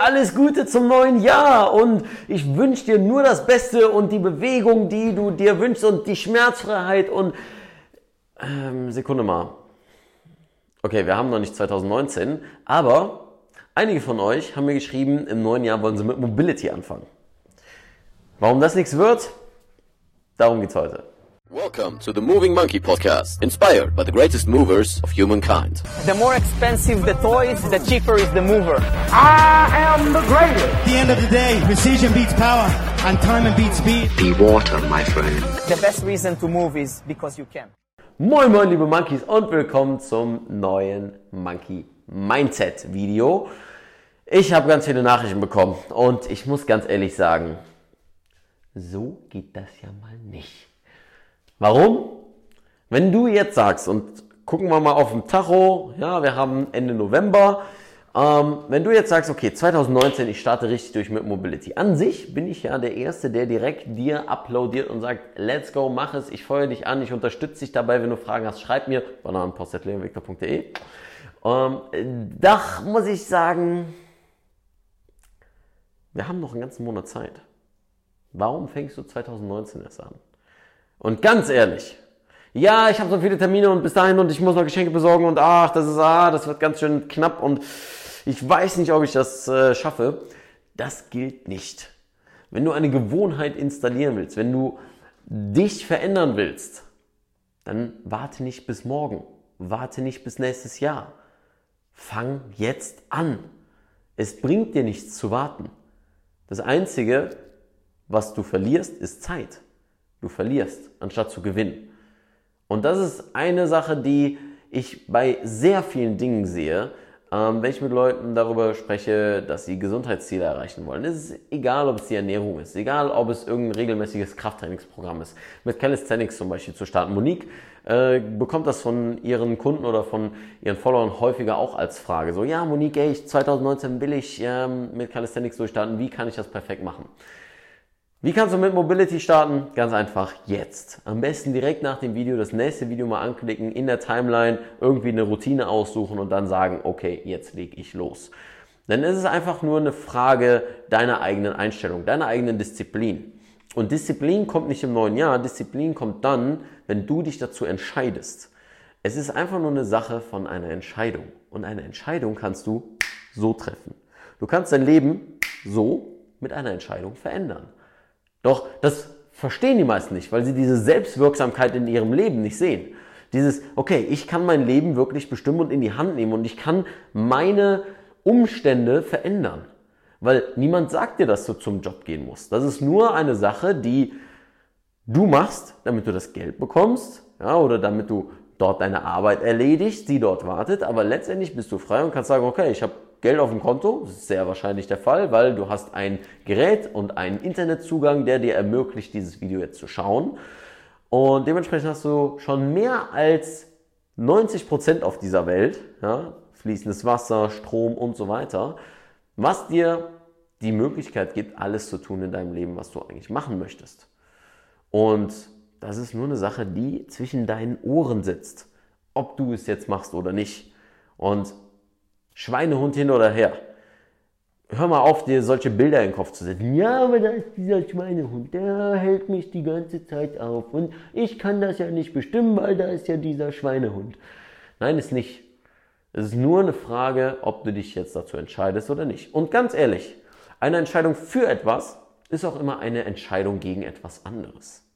alles Gute zum neuen Jahr und ich wünsche dir nur das Beste und die Bewegung, die du dir wünschst und die Schmerzfreiheit und ähm, Sekunde mal. Okay, wir haben noch nicht 2019, aber einige von euch haben mir geschrieben, im neuen Jahr wollen sie mit Mobility anfangen. Warum das nichts wird? Darum geht's heute. Welcome to the Moving Monkey Podcast, inspired by the greatest movers of humankind. The more expensive the toys, the cheaper is the mover. I am the greatest. At the end of the day, precision beats power and time beats speed. Be water, my friend. The best reason to move is because you can. Moin moin liebe Monkeys und willkommen zum neuen Monkey Mindset Video. Ich habe ganz viele Nachrichten bekommen und ich muss ganz ehrlich sagen, so geht das ja mal nicht. Warum? Wenn du jetzt sagst, und gucken wir mal auf dem Tacho, ja, wir haben Ende November, ähm, wenn du jetzt sagst, okay, 2019, ich starte richtig durch mit Mobility. An sich bin ich ja der Erste, der direkt dir uploadiert und sagt, let's go, mach es, ich feuere dich an, ich unterstütze dich dabei, wenn du Fragen hast, schreib mir, bananenpost.leonvictor.de. Ähm, da muss ich sagen, wir haben noch einen ganzen Monat Zeit. Warum fängst du 2019 erst an? Und ganz ehrlich, ja, ich habe so viele Termine und bis dahin und ich muss noch Geschenke besorgen und ach, das ist ah, das wird ganz schön knapp und ich weiß nicht, ob ich das äh, schaffe. Das gilt nicht. Wenn du eine Gewohnheit installieren willst, wenn du dich verändern willst, dann warte nicht bis morgen, warte nicht bis nächstes Jahr. Fang jetzt an. Es bringt dir nichts zu warten. Das Einzige, was du verlierst, ist Zeit. Du verlierst, anstatt zu gewinnen. Und das ist eine Sache, die ich bei sehr vielen Dingen sehe, ähm, wenn ich mit Leuten darüber spreche, dass sie Gesundheitsziele erreichen wollen. Es ist egal, ob es die Ernährung ist, egal, ob es irgendein regelmäßiges Krafttrainingsprogramm ist. Mit Calisthenics zum Beispiel zu starten. Monique äh, bekommt das von ihren Kunden oder von ihren Followern häufiger auch als Frage. So, ja, Monique, ey, ich, 2019 will ich ähm, mit Calisthenics durchstarten. Wie kann ich das perfekt machen? Wie kannst du mit Mobility starten? Ganz einfach jetzt. Am besten direkt nach dem Video das nächste Video mal anklicken, in der Timeline irgendwie eine Routine aussuchen und dann sagen, okay, jetzt leg ich los. Denn es ist einfach nur eine Frage deiner eigenen Einstellung, deiner eigenen Disziplin. Und Disziplin kommt nicht im neuen Jahr, Disziplin kommt dann, wenn du dich dazu entscheidest. Es ist einfach nur eine Sache von einer Entscheidung. Und eine Entscheidung kannst du so treffen. Du kannst dein Leben so mit einer Entscheidung verändern. Doch das verstehen die meisten nicht, weil sie diese Selbstwirksamkeit in ihrem Leben nicht sehen. Dieses, okay, ich kann mein Leben wirklich bestimmen und in die Hand nehmen und ich kann meine Umstände verändern. Weil niemand sagt dir, dass du zum Job gehen musst. Das ist nur eine Sache, die du machst, damit du das Geld bekommst, ja, oder damit du dort deine Arbeit erledigst, die dort wartet. Aber letztendlich bist du frei und kannst sagen, okay, ich habe Geld auf dem Konto, das ist sehr wahrscheinlich der Fall, weil du hast ein Gerät und einen Internetzugang, der dir ermöglicht, dieses Video jetzt zu schauen. Und dementsprechend hast du schon mehr als 90 Prozent auf dieser Welt, ja, fließendes Wasser, Strom und so weiter, was dir die Möglichkeit gibt, alles zu tun in deinem Leben, was du eigentlich machen möchtest. Und das ist nur eine Sache, die zwischen deinen Ohren sitzt, ob du es jetzt machst oder nicht. Und Schweinehund hin oder her. Hör mal auf, dir solche Bilder in den Kopf zu setzen. Ja, aber da ist dieser Schweinehund, der hält mich die ganze Zeit auf. Und ich kann das ja nicht bestimmen, weil da ist ja dieser Schweinehund. Nein, ist nicht. Es ist nur eine Frage, ob du dich jetzt dazu entscheidest oder nicht. Und ganz ehrlich, eine Entscheidung für etwas ist auch immer eine Entscheidung gegen etwas anderes.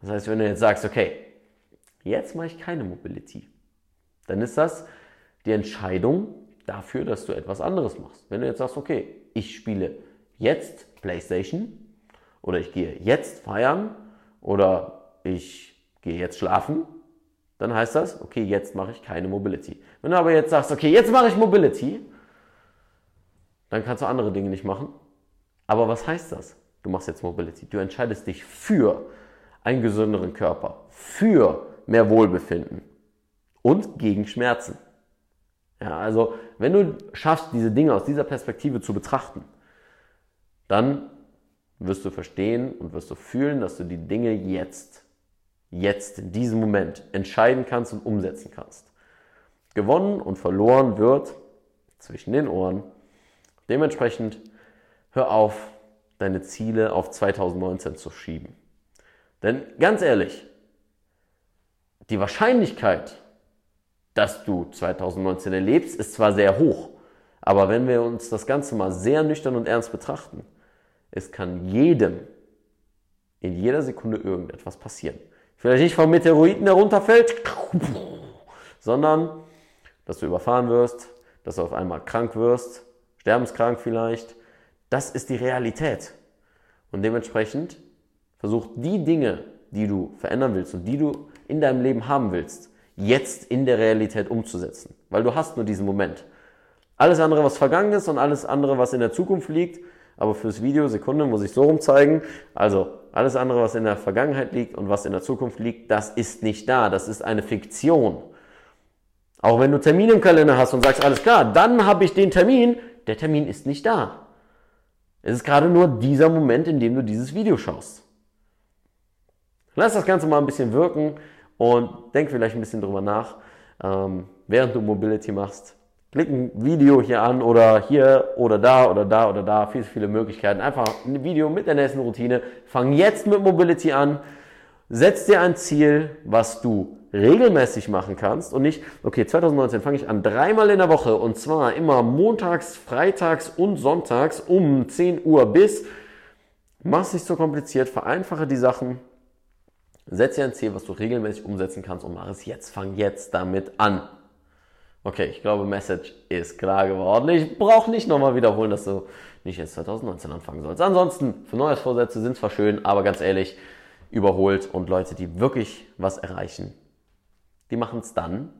Das heißt, wenn du jetzt sagst, okay, jetzt mache ich keine Mobility, dann ist das die Entscheidung dafür, dass du etwas anderes machst. Wenn du jetzt sagst, okay, ich spiele jetzt PlayStation oder ich gehe jetzt feiern oder ich gehe jetzt schlafen, dann heißt das, okay, jetzt mache ich keine Mobility. Wenn du aber jetzt sagst, okay, jetzt mache ich Mobility, dann kannst du andere Dinge nicht machen. Aber was heißt das? Du machst jetzt Mobility. Du entscheidest dich für einen gesünderen Körper, für mehr Wohlbefinden und gegen Schmerzen. Ja, also wenn du schaffst, diese Dinge aus dieser Perspektive zu betrachten, dann wirst du verstehen und wirst du fühlen, dass du die Dinge jetzt, jetzt in diesem Moment entscheiden kannst und umsetzen kannst. Gewonnen und verloren wird zwischen den Ohren Dementsprechend hör auf, deine Ziele auf 2019 zu schieben. Denn ganz ehrlich, die Wahrscheinlichkeit, dass du 2019 erlebst, ist zwar sehr hoch, aber wenn wir uns das Ganze mal sehr nüchtern und ernst betrachten, es kann jedem in jeder Sekunde irgendetwas passieren. Vielleicht nicht vom Meteoriten, der runterfällt, sondern dass du überfahren wirst, dass du auf einmal krank wirst, sterbenskrank vielleicht. Das ist die Realität. Und dementsprechend versuch die Dinge, die du verändern willst und die du in deinem Leben haben willst, jetzt in der Realität umzusetzen. Weil du hast nur diesen Moment. Alles andere, was vergangen ist und alles andere, was in der Zukunft liegt, aber fürs Video, Sekunde, muss ich so rum zeigen. Also, alles andere, was in der Vergangenheit liegt und was in der Zukunft liegt, das ist nicht da. Das ist eine Fiktion. Auch wenn du Termine im Kalender hast und sagst, alles klar, dann habe ich den Termin, der Termin ist nicht da. Es ist gerade nur dieser Moment, in dem du dieses Video schaust. Lass das Ganze mal ein bisschen wirken und denk vielleicht ein bisschen drüber nach, ähm, während du Mobility machst. Klick ein Video hier an oder hier oder da oder da oder da. Viele, viele Möglichkeiten. Einfach ein Video mit der nächsten Routine. Fang jetzt mit Mobility an. Setz dir ein Ziel, was du regelmäßig machen kannst und nicht, okay, 2019 fange ich an dreimal in der Woche und zwar immer montags, freitags und sonntags um 10 Uhr bis. Mach es nicht so kompliziert, vereinfache die Sachen Setz dir ein Ziel, was du regelmäßig umsetzen kannst und mach es jetzt. Fang jetzt damit an. Okay, ich glaube, Message ist klar geworden. Ich brauche nicht nochmal wiederholen, dass du nicht jetzt 2019 anfangen sollst. Ansonsten, für Neujahrsvorsätze sind zwar schön, aber ganz ehrlich, überholt und Leute, die wirklich was erreichen, die machen es dann,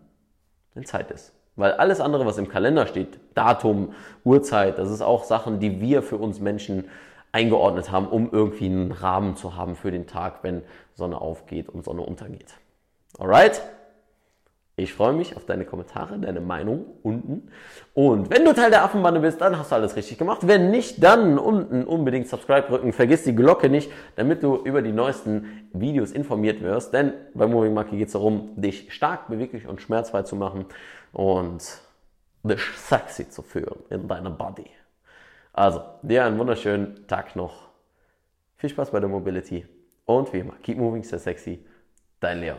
wenn Zeit ist. Weil alles andere, was im Kalender steht, Datum, Uhrzeit, das ist auch Sachen, die wir für uns Menschen eingeordnet haben, um irgendwie einen Rahmen zu haben für den Tag, wenn Sonne aufgeht und Sonne untergeht. Alright? Ich freue mich auf deine Kommentare, deine Meinung unten. Und wenn du Teil der Affenbande bist, dann hast du alles richtig gemacht. Wenn nicht, dann unten unbedingt Subscribe drücken. Vergiss die Glocke nicht, damit du über die neuesten Videos informiert wirst. Denn bei Moving Monkey geht es darum, dich stark, beweglich und schmerzfrei zu machen und dich sexy zu führen in deiner Body. Also, dir einen wunderschönen Tag noch. Viel Spaß bei der Mobility. Und wie immer, keep moving, stay sexy. Dein Leon.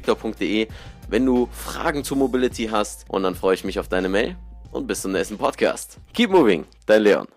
info.leonvictor.de, wenn du Fragen zu Mobility hast. Und dann freue ich mich auf deine Mail und bis zum nächsten Podcast. Keep moving, dein Leon.